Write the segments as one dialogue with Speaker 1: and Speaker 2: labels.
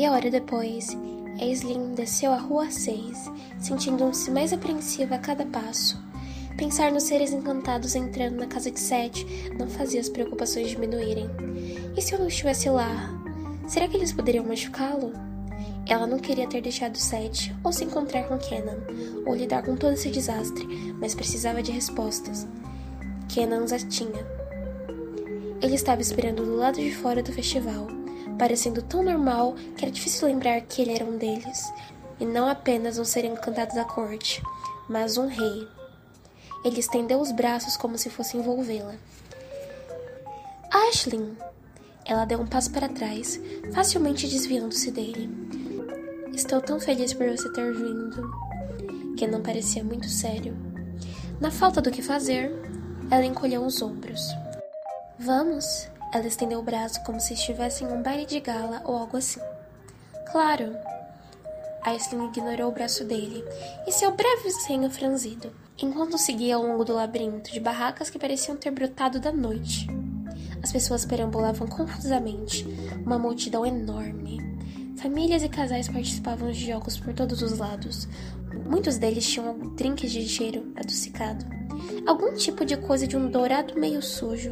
Speaker 1: Meia hora depois, Aislinn desceu a rua 6, sentindo-se mais apreensiva a cada passo. Pensar nos seres encantados entrando na casa de Sete não fazia as preocupações diminuírem. E se eu não estivesse lá? Será que eles poderiam machucá-lo? Ela não queria ter deixado Seth ou se encontrar com Kenan, ou lidar com todo esse desastre, mas precisava de respostas. Kenan as tinha. Ele estava esperando do lado de fora do festival, parecendo tão normal que era difícil lembrar que ele era um deles, e não apenas um ser encantado da corte, mas um rei. Ele estendeu os braços como se fosse envolvê-la. Ashlyn! Ela deu um passo para trás, facilmente desviando-se dele. Estou tão feliz por você ter vindo. Que não parecia muito sério. Na falta do que fazer, ela encolheu os ombros. Vamos? Ela estendeu o braço como se estivesse em um baile de gala ou algo assim. Claro. Aislinn ignorou o braço dele e seu breve senho franzido, enquanto seguia ao longo do labirinto de barracas que pareciam ter brotado da noite. As pessoas perambulavam confusamente, uma multidão enorme, Famílias e casais participavam de jogos por todos os lados. Muitos deles tinham drinks de cheiro adocicado. Algum tipo de coisa de um dourado meio sujo.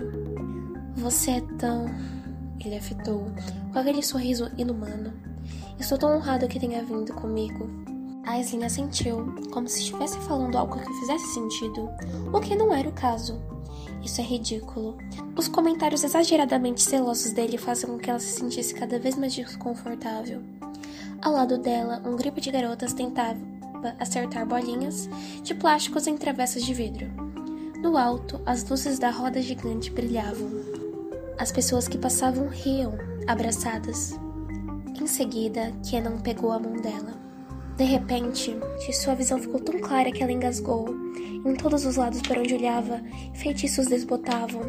Speaker 1: Você é tão. Ele afetou, com aquele sorriso inumano. Estou tão honrado que tenha vindo comigo. Aislinn assentiu, como se estivesse falando algo que fizesse sentido, o que não era o caso. Isso é ridículo. Os comentários exageradamente celosos dele fazem com que ela se sentisse cada vez mais desconfortável. Ao lado dela, um grupo de garotas tentava acertar bolinhas de plásticos em travessas de vidro. No alto, as luzes da roda gigante brilhavam. As pessoas que passavam riam, abraçadas. Em seguida, Kenan pegou a mão dela. De repente, sua visão ficou tão clara que ela engasgou. Em todos os lados para onde olhava, feitiços desbotavam,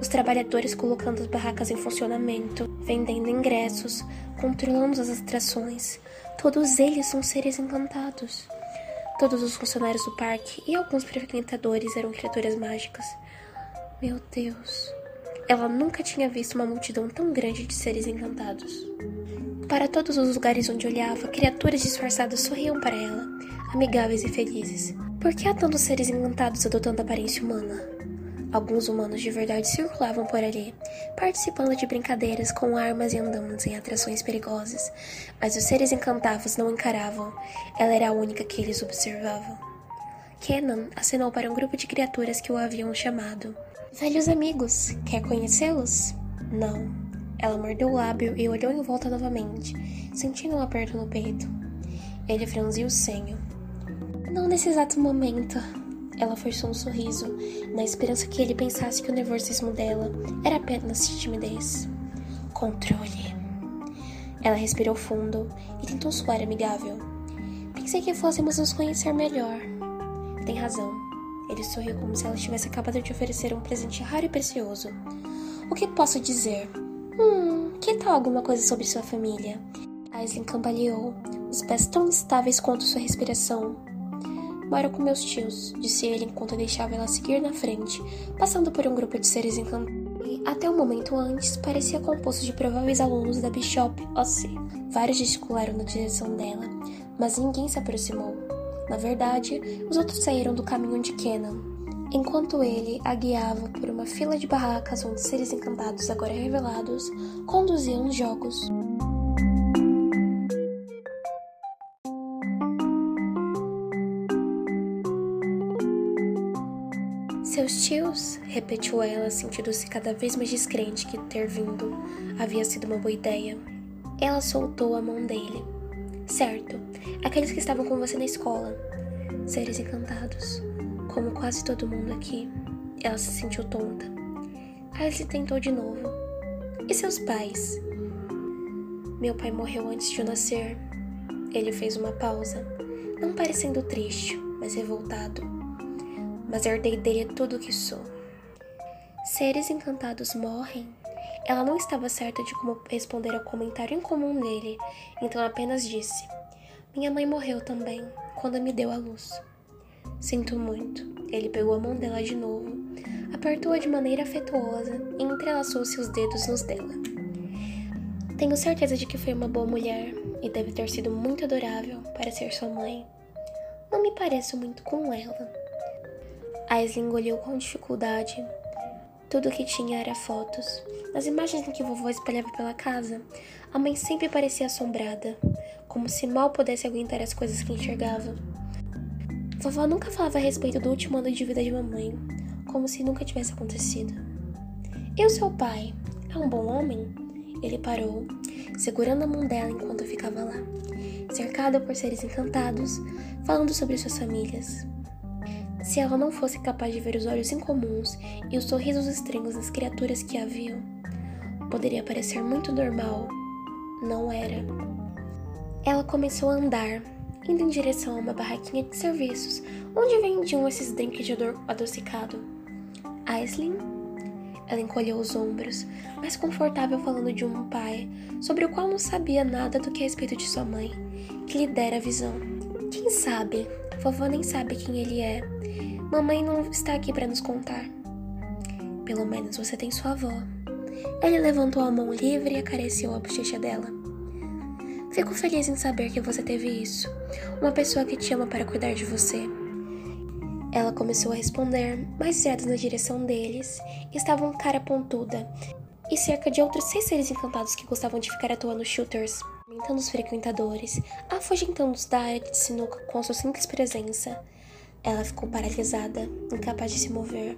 Speaker 1: os trabalhadores colocando as barracas em funcionamento, vendendo ingressos, controlando as atrações. Todos eles são seres encantados. Todos os funcionários do parque e alguns frequentadores eram criaturas mágicas. Meu Deus. Ela nunca tinha visto uma multidão tão grande de seres encantados. Para todos os lugares onde olhava, criaturas disfarçadas sorriam para ela, amigáveis e felizes. Por que há tantos seres encantados adotando aparência humana? Alguns humanos de verdade circulavam por ali, participando de brincadeiras com armas e andando em atrações perigosas, mas os seres encantados não encaravam, ela era a única que eles observavam. Kenan acenou para um grupo de criaturas que o haviam chamado. Velhos amigos, quer conhecê-los? Não, ela mordeu o lábio e olhou em volta novamente, sentindo um aperto no peito. Ele franziu o senho. Não nesse exato momento. Ela forçou um sorriso, na esperança que ele pensasse que o nervosismo dela era apenas timidez. Controle. Ela respirou fundo e tentou soar amigável. Pensei que fôssemos nos conhecer melhor. Tem razão. Ele sorriu como se ela tivesse acabado de oferecer um presente raro e precioso. O que posso dizer? Hum, que tal alguma coisa sobre sua família? Aislinn cambaleou, os pés tão instáveis quanto sua respiração. Moro com meus tios, disse ele enquanto deixava ela seguir na frente, passando por um grupo de seres encantados. E, até um momento antes, parecia composto de prováveis alunos da Bishop OC. Vários gesticularam na direção dela, mas ninguém se aproximou. Na verdade, os outros saíram do caminho de Kenan, enquanto ele a guiava por uma fila de barracas onde seres encantados agora revelados conduziam os jogos. Seus tios? repetiu ela, sentindo-se cada vez mais descrente que ter vindo havia sido uma boa ideia. Ela soltou a mão dele. Certo, aqueles que estavam com você na escola. Seres encantados. Como quase todo mundo aqui, ela se sentiu tonta. Alice tentou de novo. E seus pais? Meu pai morreu antes de eu nascer. Ele fez uma pausa, não parecendo triste, mas revoltado. Mas herdei dele tudo o que sou. Seres encantados morrem? Ela não estava certa de como responder ao comentário incomum dele, então apenas disse: Minha mãe morreu também, quando me deu a luz. Sinto muito. Ele pegou a mão dela de novo, apertou-a de maneira afetuosa e entrelaçou seus dedos nos dela. Tenho certeza de que foi uma boa mulher e deve ter sido muito adorável para ser sua mãe. Não me pareço muito com ela. Aislinn engoliu com dificuldade. Tudo o que tinha era fotos. Nas imagens em que vovó espalhava pela casa, a mãe sempre parecia assombrada, como se mal pudesse aguentar as coisas que enxergava. Vovó nunca falava a respeito do último ano de vida de mamãe, como se nunca tivesse acontecido. E o seu pai? É um bom homem? Ele parou, segurando a mão dela enquanto ficava lá, cercado por seres encantados, falando sobre suas famílias. Se ela não fosse capaz de ver os olhos incomuns e os sorrisos estranhos das criaturas que a viam, poderia parecer muito normal. Não era. Ela começou a andar, indo em direção a uma barraquinha de serviços, onde vendiam esses drinks de odor adocicado. Aislinn? Ela encolheu os ombros, mais confortável falando de um pai, sobre o qual não sabia nada do que a respeito de sua mãe, que lhe dera a visão. Quem sabe? Vovó nem sabe quem ele é. Mamãe não está aqui para nos contar. Pelo menos você tem sua avó. Ele levantou a mão livre e acariciou a bochecha dela. Fico feliz em saber que você teve isso. Uma pessoa que te ama para cuidar de você. Ela começou a responder, mais virados na direção deles, estavam cara pontuda, e cerca de outros seis seres encantados que gostavam de ficar atuando shooters, aumentando os frequentadores, afugentando-os da área de sinuca com a sua simples presença. Ela ficou paralisada, incapaz de se mover,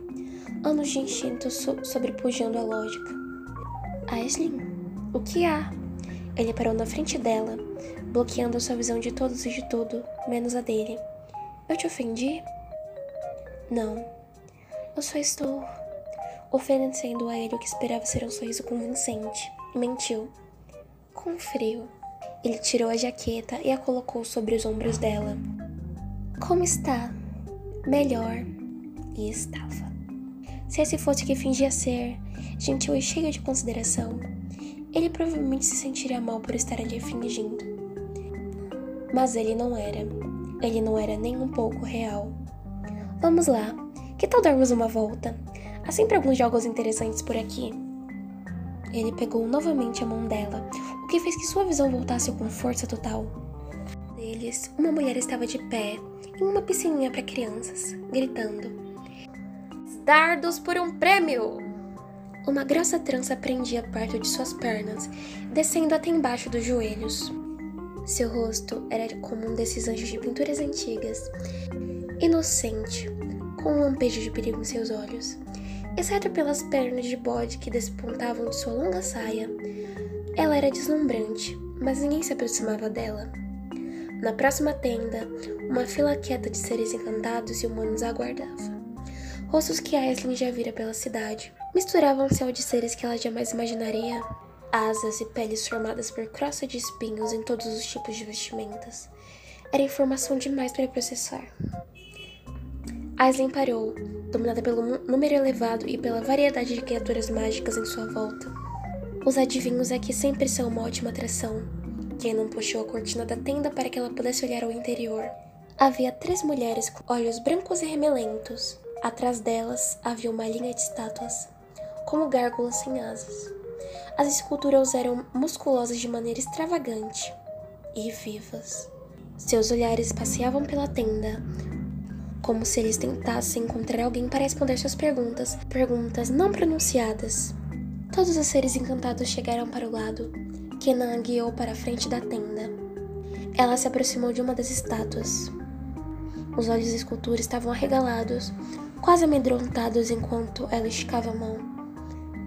Speaker 1: anos de instinto so sobrepujando a lógica. Aislinn, o que há? Ele parou na frente dela, bloqueando sua visão de todos e de tudo, menos a dele. Eu te ofendi? Não. Eu só estou oferecendo a ele o que esperava ser um sorriso convincente. Mentiu. Com frio. Ele tirou a jaqueta e a colocou sobre os ombros dela. Como está? Melhor. E estava. Se esse fosse que fingia ser, gentil e cheio de consideração, ele provavelmente se sentiria mal por estar ali fingindo. Mas ele não era. Ele não era nem um pouco real. Vamos lá. Que tal darmos uma volta? Há sempre alguns jogos interessantes por aqui. Ele pegou novamente a mão dela, o que fez que sua visão voltasse com força total. Deles, uma mulher estava de pé, em uma piscininha para crianças, gritando: Dardos por um prêmio! Uma grossa trança prendia perto de suas pernas, descendo até embaixo dos joelhos. Seu rosto era como um desses anjos de pinturas antigas, inocente, com um lampejo de perigo em seus olhos. Exceto pelas pernas de bode que despontavam de sua longa saia, ela era deslumbrante, mas ninguém se aproximava dela. Na próxima tenda, uma fila quieta de seres encantados e humanos aguardava. Rostos que Aislinn já vira pela cidade, misturavam-se ao de seres que ela jamais imaginaria. Asas e peles formadas por crosta de espinhos em todos os tipos de vestimentas. Era informação demais para processar. Aislinn parou, dominada pelo número elevado e pela variedade de criaturas mágicas em sua volta. Os adivinhos aqui sempre são uma ótima atração. Não puxou a cortina da tenda para que ela pudesse olhar ao interior? Havia três mulheres com olhos brancos e remelentos. Atrás delas havia uma linha de estátuas como gárgulas sem asas. As esculturas eram musculosas de maneira extravagante e vivas. Seus olhares passeavam pela tenda, como se eles tentassem encontrar alguém para responder suas perguntas, perguntas não pronunciadas. Todos os seres encantados chegaram para o lado. Kenan a guiou para a frente da tenda. Ela se aproximou de uma das estátuas. Os olhos da escultura estavam arregalados, quase amedrontados enquanto ela esticava a mão.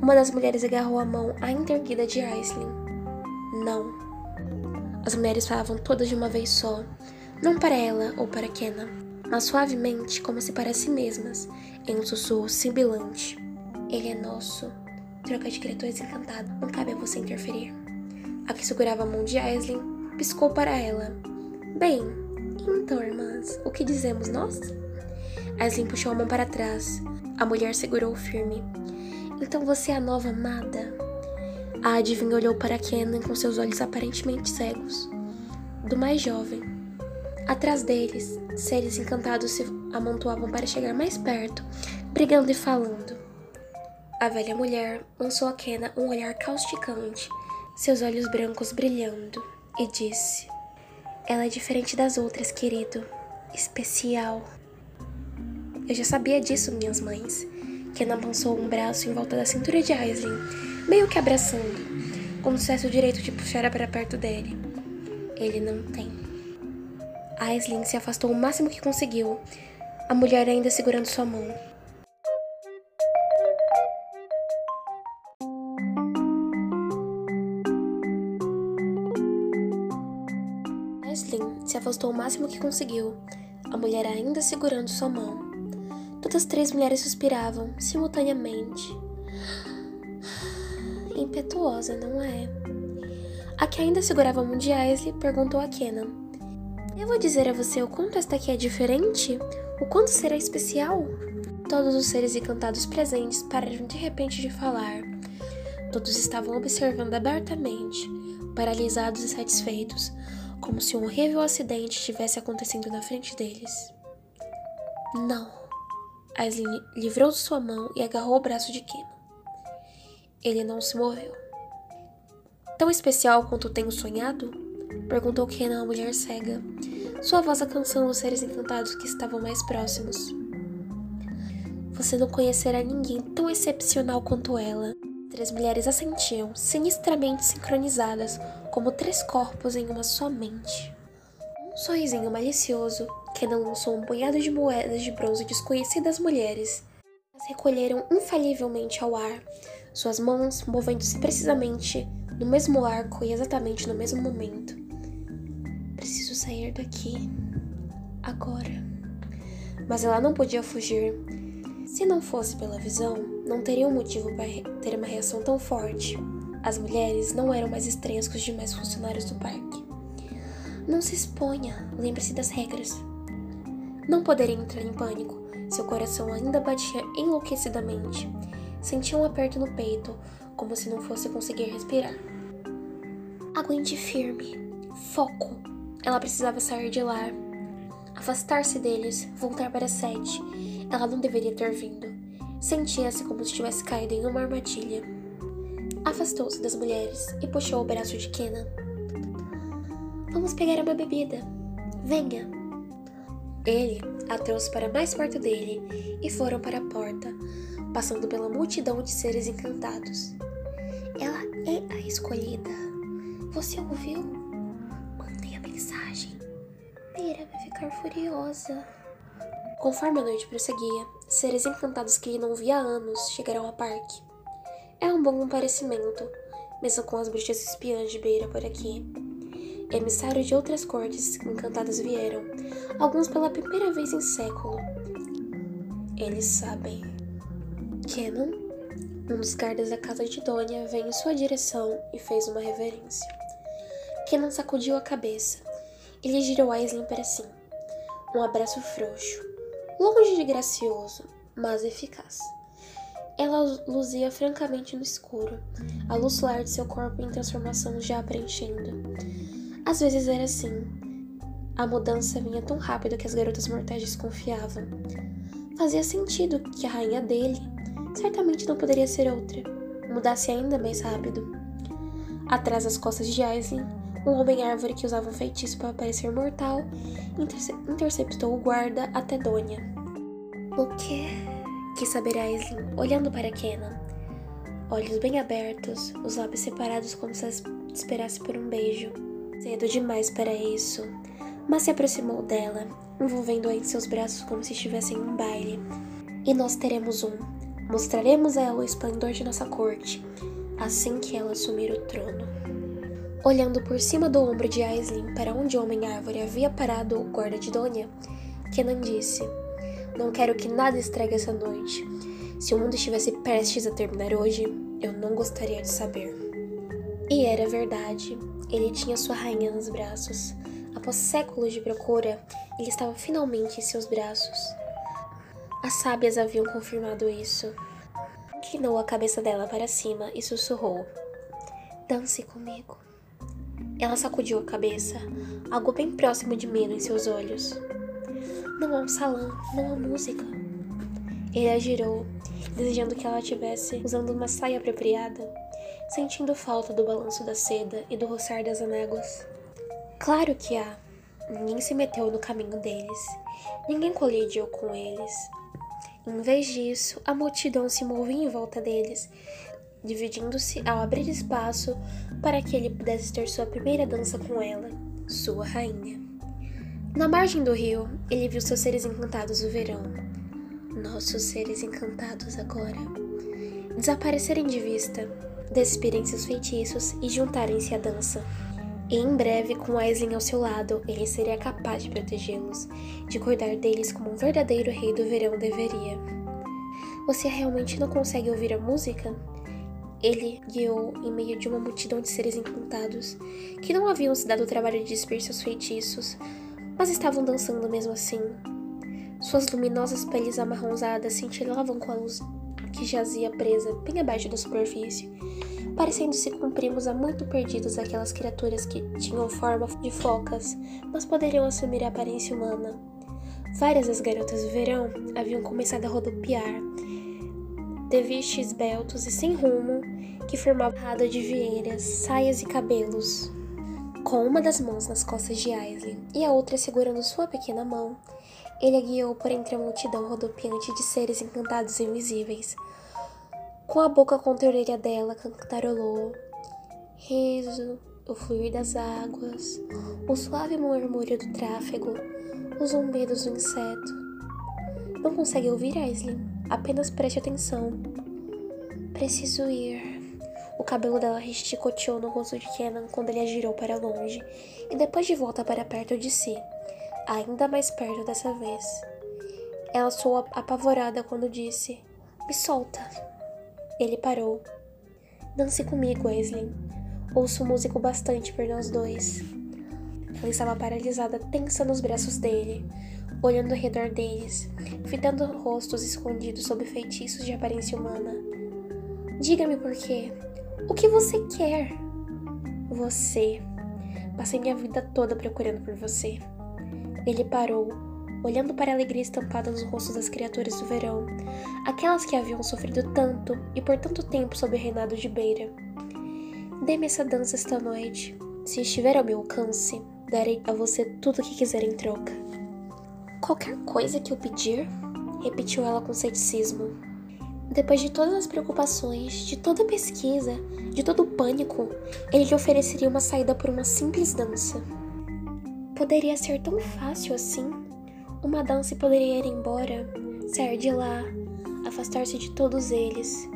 Speaker 1: Uma das mulheres agarrou a mão ainda erguida de Aislinn. Não. As mulheres falavam todas de uma vez só, não para ela ou para Kenna, mas suavemente, como se para si mesmas, em um sussurro sibilante. Ele é nosso. Troca de criaturas encantada, não cabe a você interferir. A que segurava a mão de Aislinn piscou para ela. Bem, então, irmãs, o que dizemos nós? Aislinn puxou a mão para trás. A mulher segurou firme. Então você é a nova amada? A adivinha olhou para Kenan com seus olhos aparentemente cegos. Do mais jovem. Atrás deles, seres encantados se amontoavam para chegar mais perto, brigando e falando. A velha mulher lançou a Kenna um olhar causticante, seus olhos brancos brilhando, e disse: Ela é diferente das outras, querido. Especial. Eu já sabia disso, minhas mães. Kenan lançou um braço em volta da cintura de Aislinn, meio que abraçando, como se tivesse o direito de puxar para perto dele. Ele não tem. Aislinn se afastou o máximo que conseguiu, a mulher ainda segurando sua mão. Afastou o máximo que conseguiu, a mulher ainda segurando sua mão. Todas as três mulheres suspiravam simultaneamente. Impetuosa, não é? A que ainda segurava a mão de Aisley perguntou a Kenan. Eu vou dizer a você o quanto esta aqui é diferente? O quanto será especial? Todos os seres encantados presentes pararam de repente de falar. Todos estavam observando abertamente, paralisados e satisfeitos, como se um horrível acidente estivesse acontecendo na frente deles. Não. Aislinn livrou de sua mão e agarrou o braço de Keno. Ele não se moveu. Tão especial quanto tenho sonhado? Perguntou Kenan à mulher cega, sua voz alcançando os seres encantados que estavam mais próximos. Você não conhecerá ninguém tão excepcional quanto ela. Três mulheres assentiam, sinistramente sincronizadas, como três corpos em uma só mente. Um sorrisinho malicioso, Kenan lançou um punhado de moedas de bronze desconhecidas mulheres. Elas recolheram infalivelmente ao ar, suas mãos movendo-se precisamente no mesmo arco e exatamente no mesmo momento. Preciso sair daqui. Agora. Mas ela não podia fugir. Se não fosse pela visão, não teria um motivo para ter uma reação tão forte. As mulheres não eram mais estranhas que os demais funcionários do parque. Não se exponha, lembre-se das regras. Não poderia entrar em pânico. Seu coração ainda batia enlouquecidamente. Sentia um aperto no peito, como se não fosse conseguir respirar. Aguente firme. Foco. Ela precisava sair de lá, afastar-se deles, voltar para Sete. Ela não deveria ter vindo. Sentia-se como se tivesse caído em uma armadilha. Afastou-se das mulheres e puxou o braço de Kenan. Vamos pegar uma bebida. Venha. Ele a trouxe para mais perto dele e foram para a porta, passando pela multidão de seres encantados. Ela é a escolhida. Você ouviu? mensagem. Mira vai ficar furiosa. Conforme a noite prosseguia, seres encantados que não via há anos chegaram ao parque. É um bom parecimento, mesmo com as bruxas espiãs de beira por aqui. Emissários de outras cortes encantadas vieram, alguns pela primeira vez em século. Eles sabem. Kenan, um dos guardas da casa de Dônia, veio em sua direção e fez uma reverência. Kenan sacudiu a cabeça ele girou Aislinn para si. Um abraço frouxo, longe de gracioso, mas eficaz. Ela luzia francamente no escuro, a luz solar de seu corpo em transformação já preenchendo. Às vezes era assim. A mudança vinha tão rápido que as garotas mortais desconfiavam. Fazia sentido que a rainha dele certamente não poderia ser outra, mudasse ainda mais rápido. Atrás das costas de Aislinn, um homem-árvore que usava um feitiço para parecer mortal interce interceptou o guarda até Dônia. O que? Quis saber olhando para Kenan. Olhos bem abertos, os lábios separados como se esperasse por um beijo. Cedo demais para isso. Mas se aproximou dela, envolvendo-a em seus braços como se estivesse em um baile. E nós teremos um. Mostraremos a ela o esplendor de nossa corte, assim que ela assumir o trono. Olhando por cima do ombro de Aislinn para onde o Homem-Árvore havia parado o guarda de Dônia, Kenan disse: Não quero que nada estrague essa noite. Se o mundo estivesse prestes a terminar hoje, eu não gostaria de saber. E era verdade. Ele tinha sua rainha nos braços. Após séculos de procura, ele estava finalmente em seus braços. As sábias haviam confirmado isso. Inclinou a cabeça dela para cima e sussurrou: Dance comigo. Ela sacudiu a cabeça, algo bem próximo de medo em seus olhos. Não um salão, não há música. Ele a girou, desejando que ela estivesse usando uma saia apropriada. sentindo falta do balanço da seda e do roçar das anéguas. Claro que há. Ninguém se meteu no caminho deles. Ninguém colidiu com eles. Em vez disso, a multidão se movia em volta deles, dividindo-se ao abrir espaço para que ele pudesse ter sua primeira dança com ela, sua rainha. Na margem do rio, ele viu seus seres encantados do verão. Nossos seres encantados agora. Desaparecerem de vista, despirem seus feitiços e juntarem-se à dança. E em breve, com Aislinn ao seu lado, ele seria capaz de protegê-los, de cuidar deles como um verdadeiro rei do verão deveria. Você realmente não consegue ouvir a música? Ele guiou em meio de uma multidão de seres encantados que não haviam se dado o trabalho de despir seus feitiços, mas estavam dançando mesmo assim. Suas luminosas peles amarronzadas cintilavam com a luz que jazia presa bem abaixo da superfície, parecendo-se com primos há muito perdidos aquelas criaturas que tinham forma de focas, mas poderiam assumir a aparência humana. Várias das garotas do verão haviam começado a rodopiar, de vestes esbeltos e sem rumo, que formavam rada de vieiras, saias e cabelos. Com uma das mãos nas costas de Aislinn e a outra segurando sua pequena mão, ele a guiou por entre a multidão rodopiante de seres encantados e invisíveis. Com a boca contra a orelha dela, cantarolou. Riso, o fluir das águas, o suave murmúrio do tráfego, os zumbidos do inseto. Não consegue ouvir, Aislinn? Apenas preste atenção. Preciso ir. O cabelo dela chicoteou no rosto de Kenan quando ele a girou para longe e depois de volta para perto de si, ainda mais perto dessa vez. Ela soou apavorada quando disse: Me solta. Ele parou. Dance comigo, Aislinn. Ouço músico bastante por nós dois. Ela estava paralisada, tensa nos braços dele, olhando ao redor deles, fitando rostos escondidos sob feitiços de aparência humana. Diga-me por quê. O que você quer? Você. Passei minha vida toda procurando por você. Ele parou, olhando para a alegria estampada nos rostos das criaturas do verão, aquelas que haviam sofrido tanto e por tanto tempo sob o reinado de Beira. Dê-me essa dança esta noite. Se estiver ao meu alcance, darei a você tudo o que quiser em troca. Qualquer coisa que eu pedir? repetiu ela com ceticismo. Depois de todas as preocupações, de toda a pesquisa, de todo o pânico, ele lhe ofereceria uma saída por uma simples dança. Poderia ser tão fácil assim? Uma dança poderia ir embora, sair de lá, afastar-se de todos eles.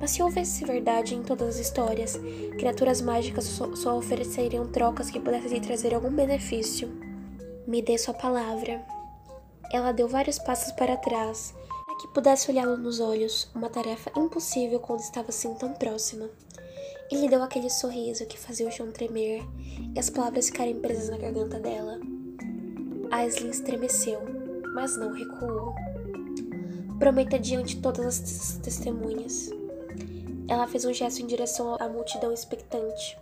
Speaker 1: Mas se houvesse verdade em todas as histórias, criaturas mágicas só, só ofereceriam trocas que pudessem lhe trazer algum benefício. Me dê sua palavra, ela deu vários passos para trás, que pudesse olhá-lo nos olhos, uma tarefa impossível quando estava assim tão próxima. Ele deu aquele sorriso que fazia o chão tremer e as palavras ficarem presas na garganta dela. Aislinn estremeceu, mas não recuou. Prometa diante todas as testemunhas. Ela fez um gesto em direção à multidão expectante.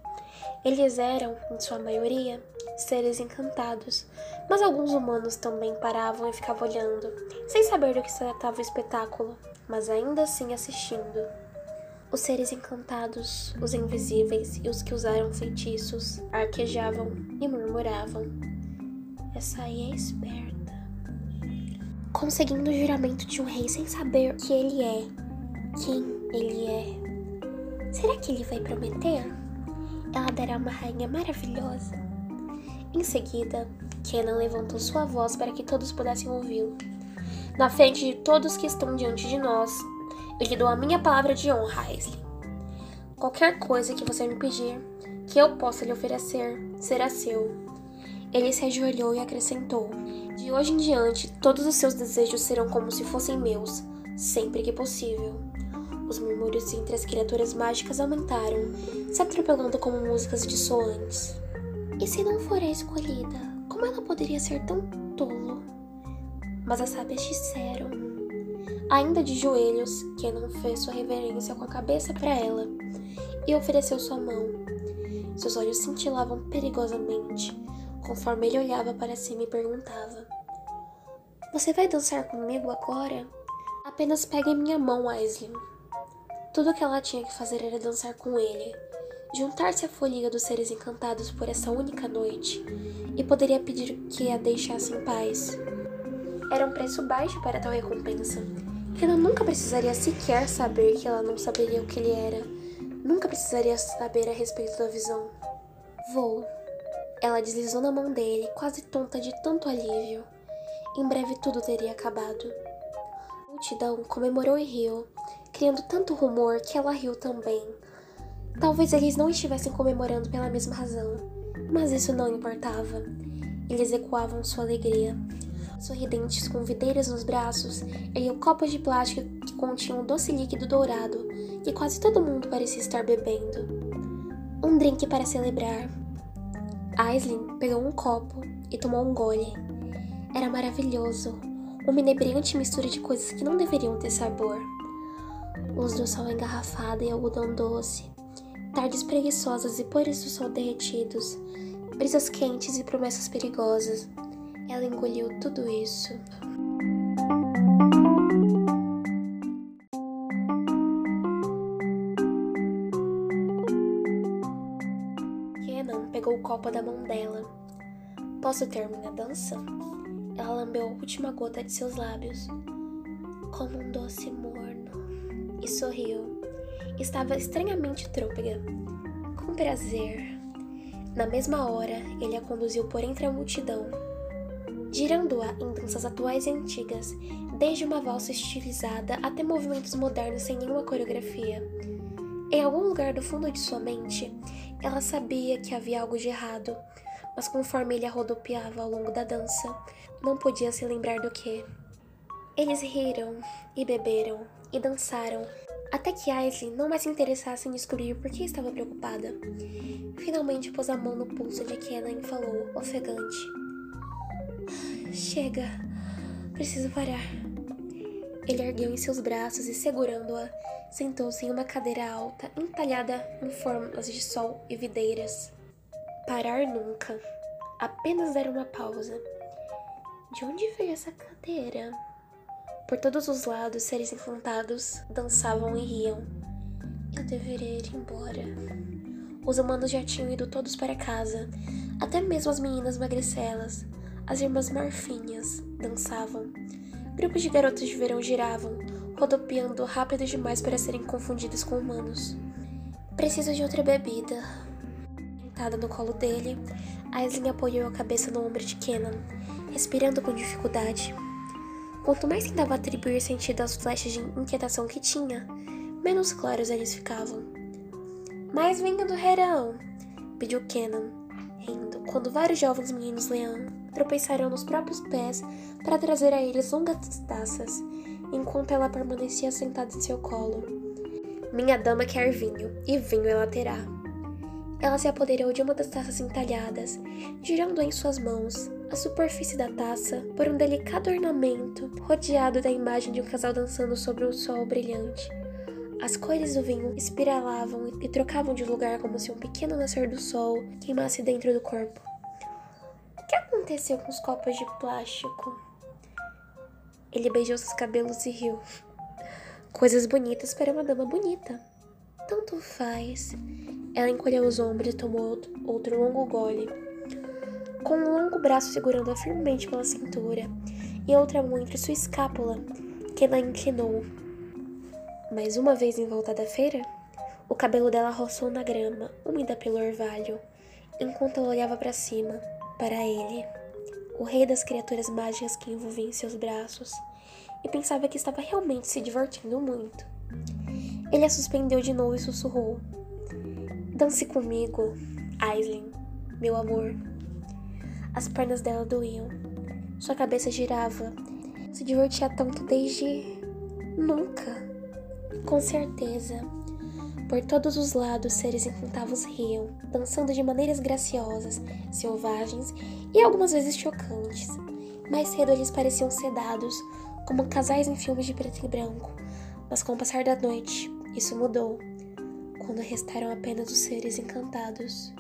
Speaker 1: Eles eram, em sua maioria, seres encantados, mas alguns humanos também paravam e ficavam olhando, sem saber do que se tratava o espetáculo, mas ainda assim assistindo. Os seres encantados, os invisíveis e os que usaram feitiços arquejavam e murmuravam. Essa aí é esperta. Conseguindo o juramento de um rei sem saber que ele é, quem ele é. Será que ele vai prometer? Ela dará uma rainha maravilhosa. Em seguida, Kenan levantou sua voz para que todos pudessem ouvi-lo. Na frente de todos que estão diante de nós, eu lhe dou a minha palavra de honra, Aisley. Qualquer coisa que você me pedir, que eu possa lhe oferecer, será seu. Ele se ajoelhou e acrescentou: De hoje em diante, todos os seus desejos serão como se fossem meus, sempre que possível. Os murmúrios entre as criaturas mágicas aumentaram, se atropelando como músicas dissoantes. E se não for a escolhida, como ela poderia ser tão tolo? Mas as sábias disseram. Ainda de joelhos, Kenan fez sua reverência com a cabeça para ela e ofereceu sua mão. Seus olhos cintilavam perigosamente, conforme ele olhava para cima e perguntava: Você vai dançar comigo agora? Apenas pegue minha mão, Aislinn. Tudo o que ela tinha que fazer era dançar com ele, juntar-se à folha dos seres encantados por essa única noite, e poderia pedir que a deixasse em paz. Era um preço baixo para tal recompensa. Ela nunca precisaria sequer saber que ela não saberia o que ele era. Nunca precisaria saber a respeito da visão. Vou. Ela deslizou na mão dele, quase tonta de tanto alívio. Em breve tudo teria acabado. A multidão comemorou e riu, criando tanto rumor que ela riu também. Talvez eles não estivessem comemorando pela mesma razão, mas isso não importava. Eles ecoavam sua alegria. Sorridentes com videiras nos braços, ergueu copos de plástico que continham um doce líquido dourado que quase todo mundo parecia estar bebendo. Um drink para celebrar. Aislinn pegou um copo e tomou um gole. Era maravilhoso, uma inebriante mistura de coisas que não deveriam ter sabor. Luz do sol engarrafada e algodão doce, tardes preguiçosas e pores do sol derretidos, brisas quentes e promessas perigosas. Ela engoliu tudo isso. Kenan pegou o copo da mão dela. Posso ter minha dança? Ela lambeu a última gota de seus lábios, como um doce morno, e sorriu. Estava estranhamente trôpega. Com prazer. Na mesma hora, ele a conduziu por entre a multidão girando-a em danças atuais e antigas, desde uma valsa estilizada até movimentos modernos sem nenhuma coreografia. Em algum lugar do fundo de sua mente, ela sabia que havia algo de errado, mas conforme ele a rodopiava ao longo da dança, não podia se lembrar do que. Eles riram e beberam e dançaram, até que Aisley não mais se interessasse em descobrir por que estava preocupada. Finalmente pôs a mão no pulso de Kenan e falou, ofegante. Chega, preciso parar. Ele ergueu em seus braços e, segurando-a, sentou-se em uma cadeira alta, entalhada em formas de sol e videiras. Parar nunca. Apenas dar uma pausa. De onde veio essa cadeira? Por todos os lados, seres encantados dançavam e riam. Eu deveria ir embora. Os humanos já tinham ido todos para casa, até mesmo as meninas magricelas, as irmãs Marfinhas dançavam. Grupos de garotos de verão giravam, rodopiando rápido demais para serem confundidos com humanos. Preciso de outra bebida. Sentada no colo dele, Aislinn apoiou a cabeça no ombro de Kenan, respirando com dificuldade. Quanto mais tentava atribuir sentido às flechas de inquietação que tinha, menos claros eles ficavam. Mais vinho do Herão! pediu Kenan, rindo, quando vários jovens meninos leão tropeçaram nos próprios pés para trazer a eles longas taças, enquanto ela permanecia sentada em seu colo. Minha dama quer vinho, e vinho ela terá. Ela se apoderou de uma das taças entalhadas, girando em suas mãos, a superfície da taça por um delicado ornamento rodeado da imagem de um casal dançando sobre um sol brilhante. As cores do vinho espiralavam e trocavam de lugar como se um pequeno nascer do sol queimasse dentro do corpo que aconteceu com os copos de plástico? Ele beijou seus cabelos e riu. Coisas bonitas para uma dama bonita. Tanto faz. Ela encolheu os ombros e tomou outro longo gole. Com um longo braço segurando-a firmemente pela cintura e outra mão entre sua escápula, que ela inclinou. Mais uma vez em volta da feira, o cabelo dela roçou na grama, úmida pelo orvalho, enquanto ela olhava para cima para ele, o rei das criaturas mágicas que envolvia em seus braços, e pensava que estava realmente se divertindo muito. Ele a suspendeu de novo e sussurrou: Dance comigo, Aislinn, meu amor. As pernas dela doíam, sua cabeça girava. Se divertia tanto desde. nunca. Com certeza. Por todos os lados, seres encantados riam, dançando de maneiras graciosas, selvagens e algumas vezes chocantes. Mais cedo eles pareciam sedados, como casais em filmes de preto e branco, mas com o passar da noite, isso mudou, quando restaram apenas os seres encantados.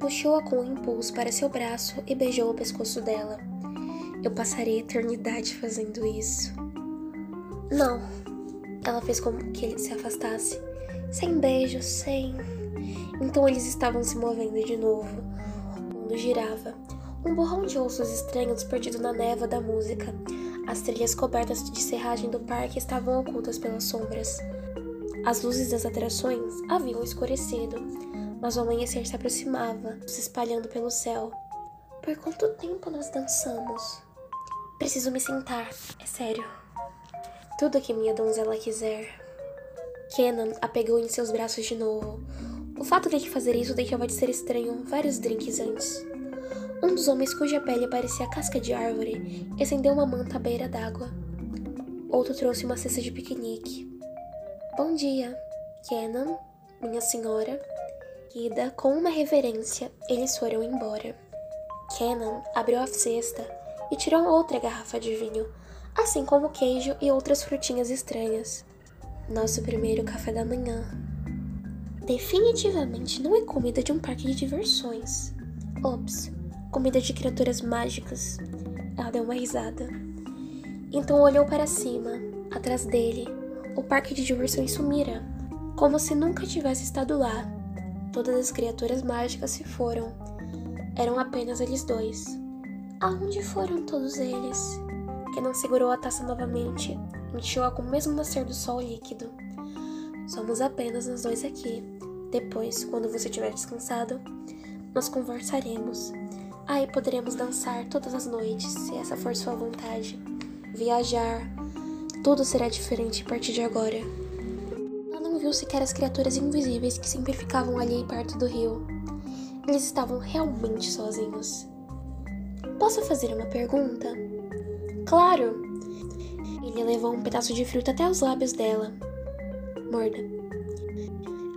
Speaker 1: puxou puxou-a com um impulso para seu braço e beijou o pescoço dela. Eu passarei eternidade fazendo isso. Não. Ela fez como que ele se afastasse. Sem beijo, sem. Então eles estavam se movendo de novo. O mundo girava. Um borrão de ossos estranhos perdido na névoa da música. As trilhas cobertas de serragem do parque estavam ocultas pelas sombras. As luzes das atrações haviam escurecido, mas o amanhecer se aproximava, se espalhando pelo céu. Por quanto tempo nós dançamos? Preciso me sentar, é sério. Tudo que minha donzela quiser. Kenan a pegou em seus braços de novo. O fato de fazer isso deixava de ser estranho vários drinks antes. Um dos homens cuja pele parecia casca de árvore estendeu uma manta à beira d'água. Outro trouxe uma cesta de piquenique. Bom dia, Kenan, minha senhora. Ida, com uma reverência, eles foram embora. Kenan abriu a cesta e tirou outra garrafa de vinho, assim como queijo e outras frutinhas estranhas. Nosso primeiro café da manhã. Definitivamente não é comida de um parque de diversões. Ops, comida de criaturas mágicas. Ela deu uma risada. Então olhou para cima. Atrás dele, o parque de diversões sumira, como se nunca tivesse estado lá. Todas as criaturas mágicas se foram. Eram apenas eles dois. Aonde foram todos eles? Não segurou a taça novamente, encheu-a com o mesmo nascer do sol líquido. Somos apenas nós dois aqui. Depois, quando você tiver descansado, nós conversaremos. Aí poderemos dançar todas as noites, se essa for sua vontade. Viajar. Tudo será diferente a partir de agora. Ela não viu sequer as criaturas invisíveis que sempre ficavam ali perto do rio. Eles estavam realmente sozinhos. Posso fazer uma pergunta? Claro! Ele levou um pedaço de fruta até os lábios dela. Morda.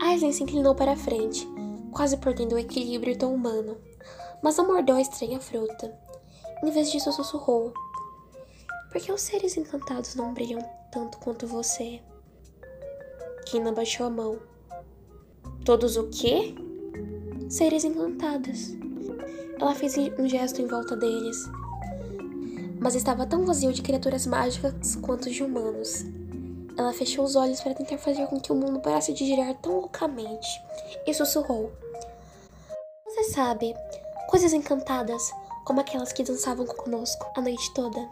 Speaker 1: Aislinn se inclinou para a frente, quase perdendo o equilíbrio tão humano, mas não mordeu a estranha fruta. Em vez disso, sussurrou: Por que os seres encantados não brilham tanto quanto você? Kina baixou a mão. Todos o quê? Seres encantados. Ela fez um gesto em volta deles, mas estava tão vazio de criaturas mágicas quanto de humanos. Ela fechou os olhos para tentar fazer com que o mundo parasse de girar tão loucamente e sussurrou: Você sabe, coisas encantadas, como aquelas que dançavam conosco a noite toda.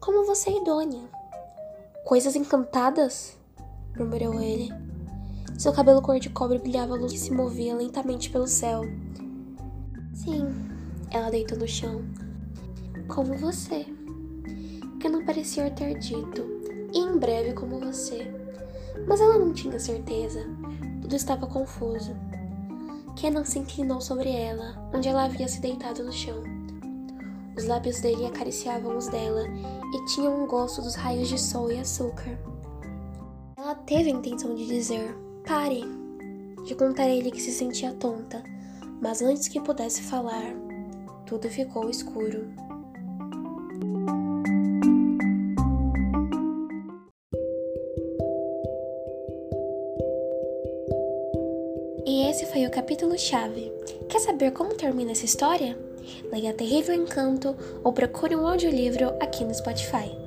Speaker 1: Como você e Dônia. Coisas encantadas? murmurou ele. Seu cabelo cor de cobre brilhava luz que se movia lentamente pelo céu. Sim, ela deitou no chão. Como você. Que não parecia ter dito. E em breve como você. Mas ela não tinha certeza. Tudo estava confuso. Kenan se inclinou sobre ela, onde ela havia se deitado no chão. Os lábios dele acariciavam os dela e tinham um gosto dos raios de sol e açúcar. Ela teve a intenção de dizer: Pare! De contar a ele que se sentia tonta, mas antes que pudesse falar, tudo ficou escuro. Capítulo-chave. Quer saber como termina essa história? Leia Terrível Encanto ou procure um audiolivro aqui no Spotify.